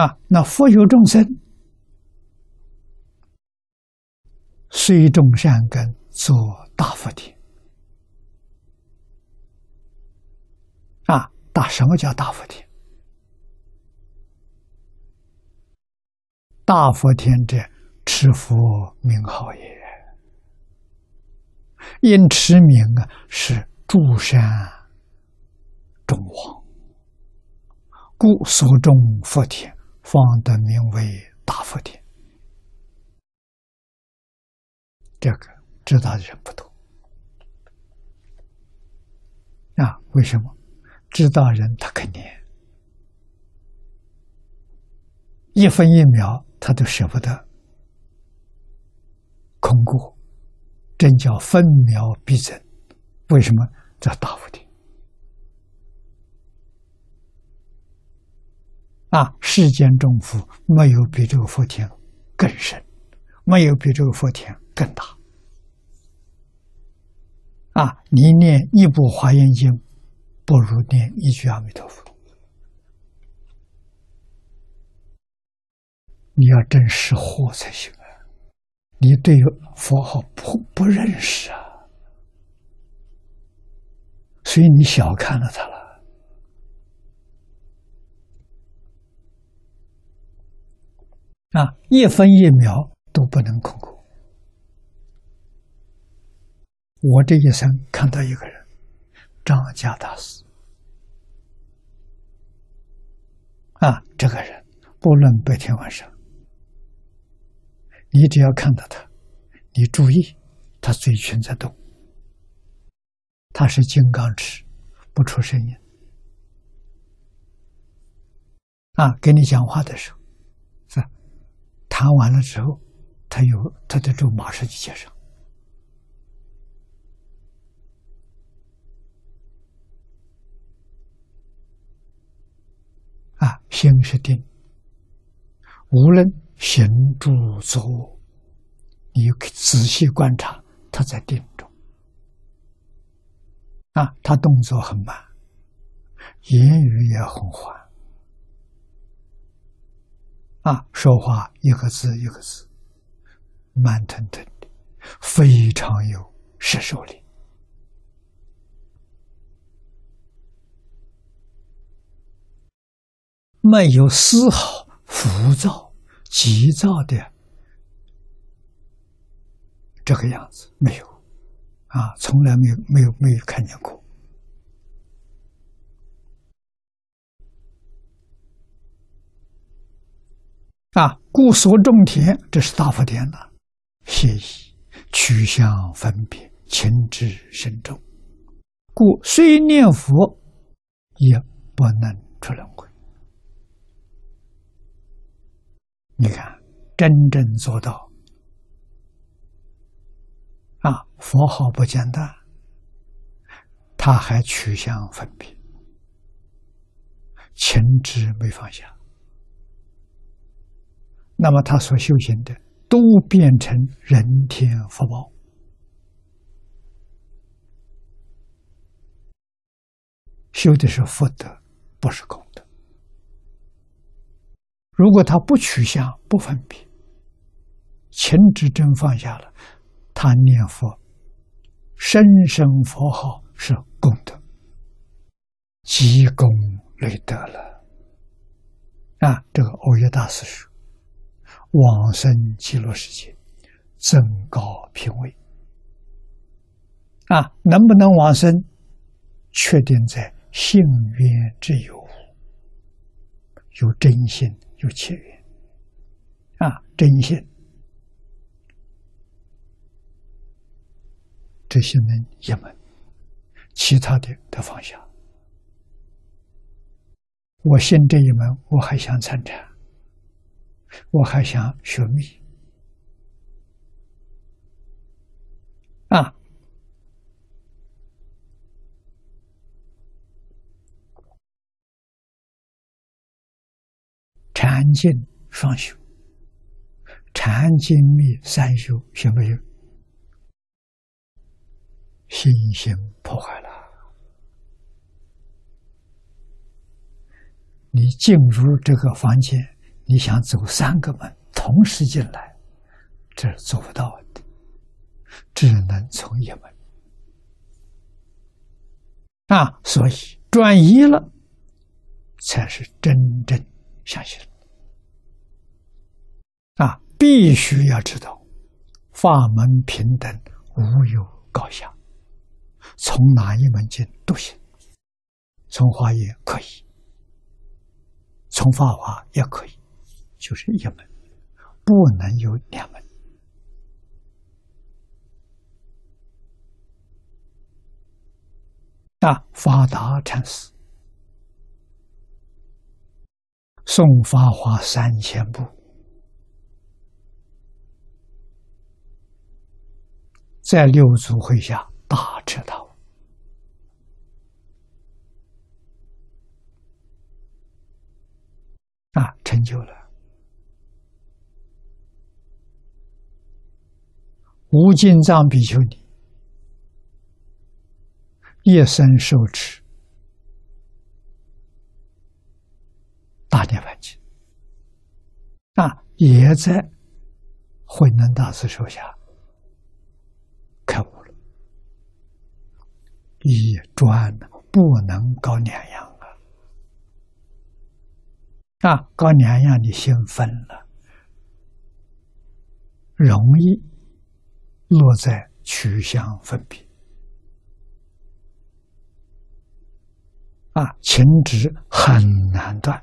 啊，那佛有众生，虽种善根，做大福田。啊，大什么叫大福田？大福田者，持佛名号也。因持名啊，是诸山众王，故所种福田，方得名为大福田。这个知道的人不多啊？为什么？知道人他肯定，一分一秒他都舍不得空过。真叫分秒必争，为什么叫大福田？啊，世间众福没有比这个福田更深，没有比这个福田更大。啊，你念一部华严经，不如念一句阿弥陀佛。你要真识货才行啊。你对佛号不不认识啊，所以你小看了他啊！一分一秒都不能空过。我这一生看到一个人，张家大师啊，这个人不论白天晚上。你只要看到他，你注意，他嘴唇在动，他是金刚齿，不出声音。啊，跟你讲话的时候，谈完了之后，他有他的咒马上就接上。啊，心是定，无论。行住坐卧，你仔细观察，他在定中。啊，他动作很慢，言语也很缓。啊，说话一个字一个字，慢腾腾的，非常有摄受力，没有丝毫浮躁。急躁的这个样子没有啊，从来没有没有没有看见过啊。故所种田，这是大福田了。谢意取向分别，情志深重，故虽念佛，也不能出轮回。你看，真正做到啊，佛号不简单，他还取向分别，情执没放下，那么他所修行的都变成人天福报，修的是福德，不是功德。如果他不取向、不分别，情执真放下了，他念佛、声声佛号是功德，积功累德了。啊，这个欧耶大师说：“往生极乐世界，增高品位。”啊，能不能往生，确定在信愿之有，有真心。有契约啊，真心，这些门一门，其他的都放下。我信这一门，我还想参禅，我还想学密啊。禅净双修，禅净密三修，行不行？信心破坏了。你进入这个房间，你想走三个门同时进来，这是做不到的，只能从一门。啊，所以转移了，才是真正相信。啊，必须要知道，法门平等，无有高下，从哪一门进都行，从华严可以，从法华也可以。就是一门，不能有两门。啊，法达禅师送法华三千部，在六祖会下大彻大悟，啊，成就了。无尽藏比丘尼一生受持大涅槃经，啊，也在慧能大师手下开悟了。一专不能搞两样啊！啊，搞两样你先分了，容易。落在取向分别啊，情执很难断，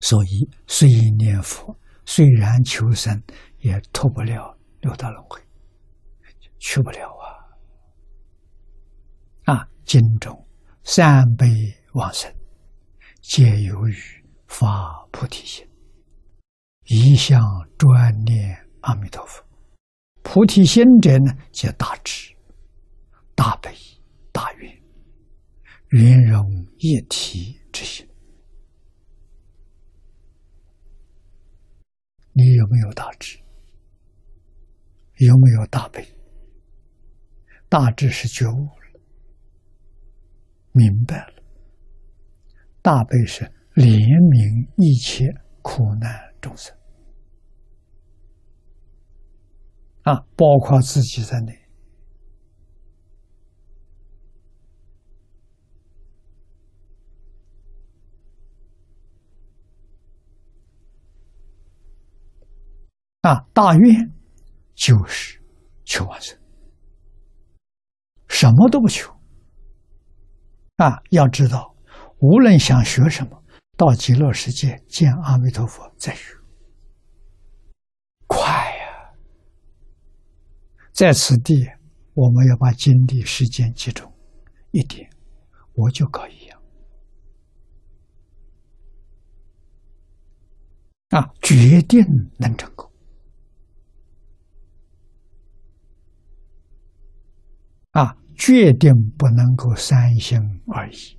所以虽念佛，虽然求生，也脱不了六道轮回，去不了啊！啊，经中三辈往生，皆由于发菩提心，一向专念。阿弥陀佛，菩提心者呢，即大智、大悲、大愿、圆融一体之心。你有没有大智？有没有大悲？大智是觉悟了，明白了；大悲是怜悯一切苦难众生。啊，包括自己在内。啊，大愿就是求完生，什么都不求。啊，要知道，无论想学什么，到极乐世界见阿弥陀佛再学，在此地，我们要把精力、时间集中一点，我就搞一样。啊，决定能成功。啊，决定不能够三心二意。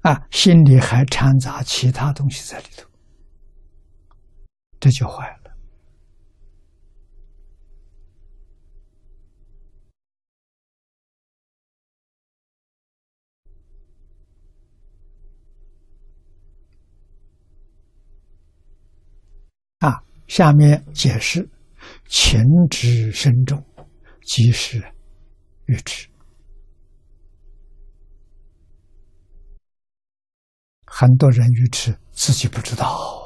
啊，心里还掺杂其他东西在里头。这就坏了啊！下面解释：情执深重，即是愚痴。很多人愚痴，自己不知道。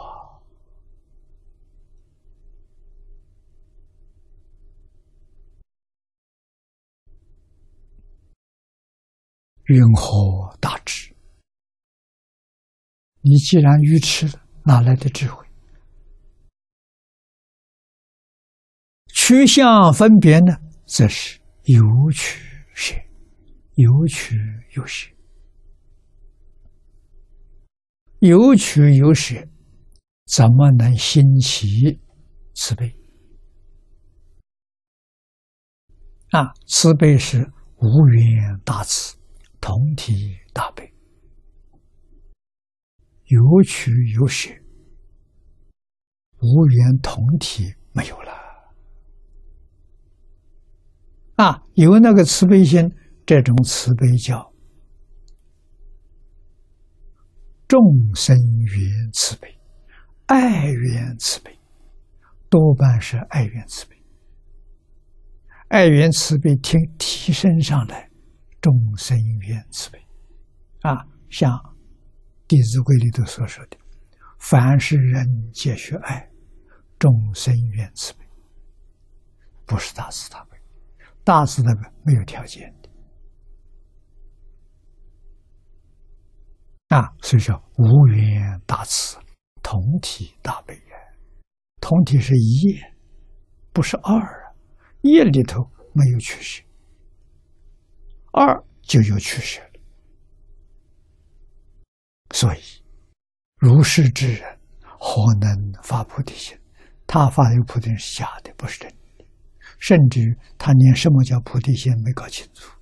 云何大智？你既然愚痴了，哪来的智慧？取相分别呢，则是有取舍，有取有舍，有取有舍，怎么能兴起慈悲？啊，慈悲是无缘大慈。同体大悲，有取有舍，无缘同体没有了。啊，有那个慈悲心，这种慈悲叫众生缘慈悲，爱缘慈悲，多半是爱缘慈悲。爱缘慈悲提提升上来，众生缘慈悲啊，像《弟子规》里头所说的：“凡是人皆须爱，众生缘慈悲。”不是大慈大悲，大慈大悲没有条件的啊，所以说无缘大慈，同体大悲呀。同体是一，不是二啊。业里头没有取舍，二就有取舍了。所以，如是之人，何能发菩提心？他发的菩提是假的，不是真的。甚至他连什么叫菩提心没搞清楚，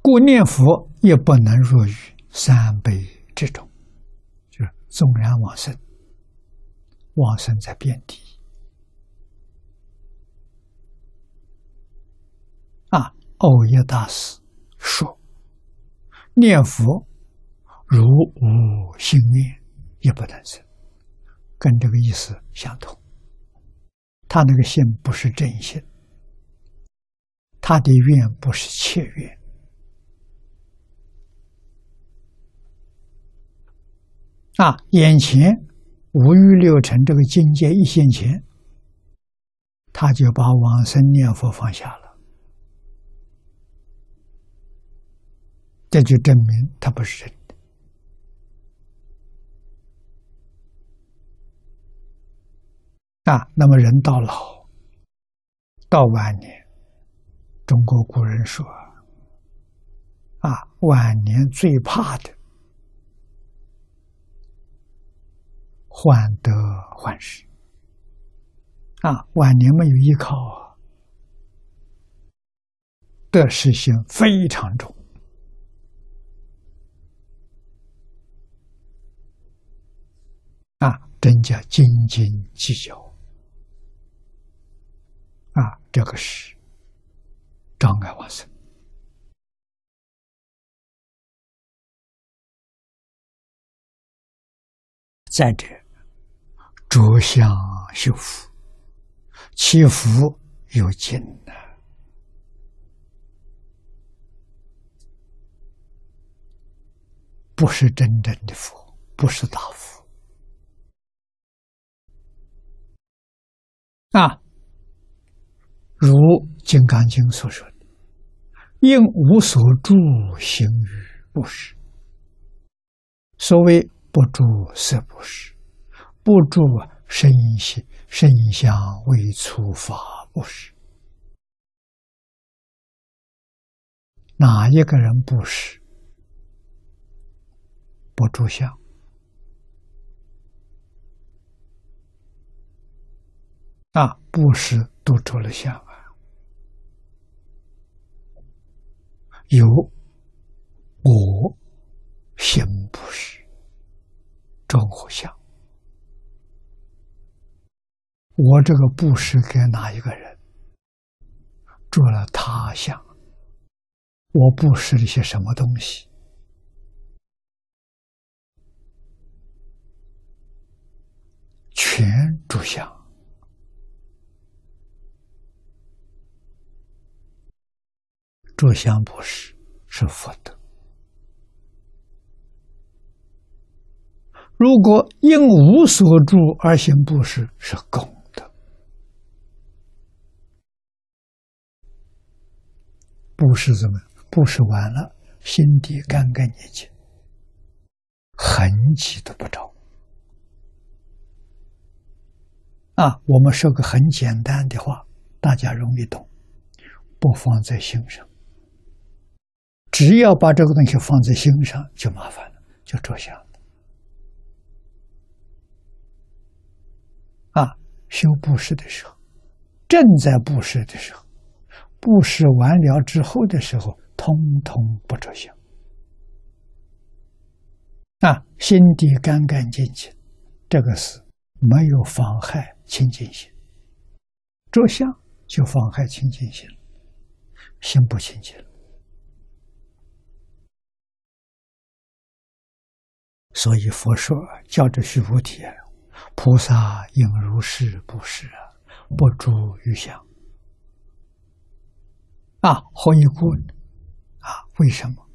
故念佛也不能入于三辈之中，就是纵然往生，往生在遍地。欧耶大师说：“念佛如无心念。”也不能生，跟这个意思相同。他那个心不是真心，他的愿不是切愿啊！眼前五欲六尘这个境界一现前，他就把往生念佛放下了，这就证明他不是真。啊，那么人到老，到晚年，中国古人说：“啊，晚年最怕的，患得患失。啊，晚年没有依靠，得失心非常重。啊，真叫斤斤计较。”啊，这个是障碍往生。再者，着相修福，其福有尽呐，不是真正的福，不是大福啊。如《金刚经》所说的：“应无所住行于布施。”所谓“不住色布施”，不住身心身相为粗法布施。哪一个人布施不住相？啊，布施都着了相啊。有我行不是中和相，我这个布施给哪一个人做了他相？我布施了些什么东西？全住相。住相布施是福德。如果因无所住而行布施，是功德。布施怎么？布施完了，心底干干净净，痕迹都不着。啊，我们说个很简单的话，大家容易懂，不放在心上。只要把这个东西放在心上，就麻烦了，就着相。啊，修布施的时候，正在布施的时候，布施完了之后的时候，通通不着相。啊，心底干干净净，这个是没有妨害清净心，着相就妨害清净心，心不清净了。所以佛说教着须菩提，菩萨应如是布施，不住于相。啊，何以故？啊，为什么？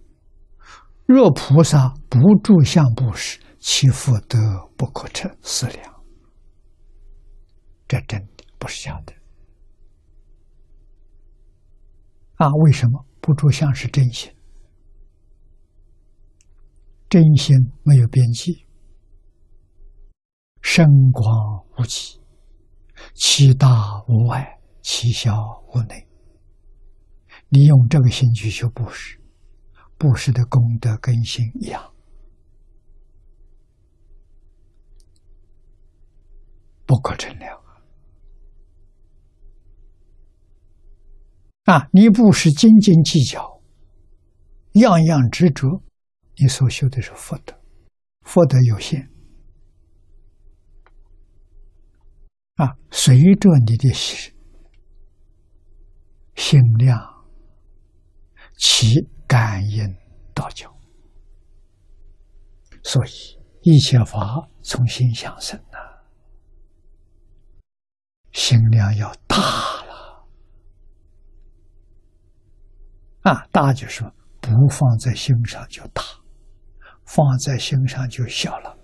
若菩萨不住相不施，其福德不可称思量。这真的不是假的。啊，为什么不住相是真心？真心没有边际，深广无际，其大无外，其小无内。你用这个心去修布施，布施的功德跟心一样，不可称量啊！啊，你不是斤斤计较，样样执着。你所修的是福德，福德有限啊，随着你的心心量，其感应道交。所以一切法从心想生呐，心量要大了啊，大就是不放在心上就大。放在心上就小了。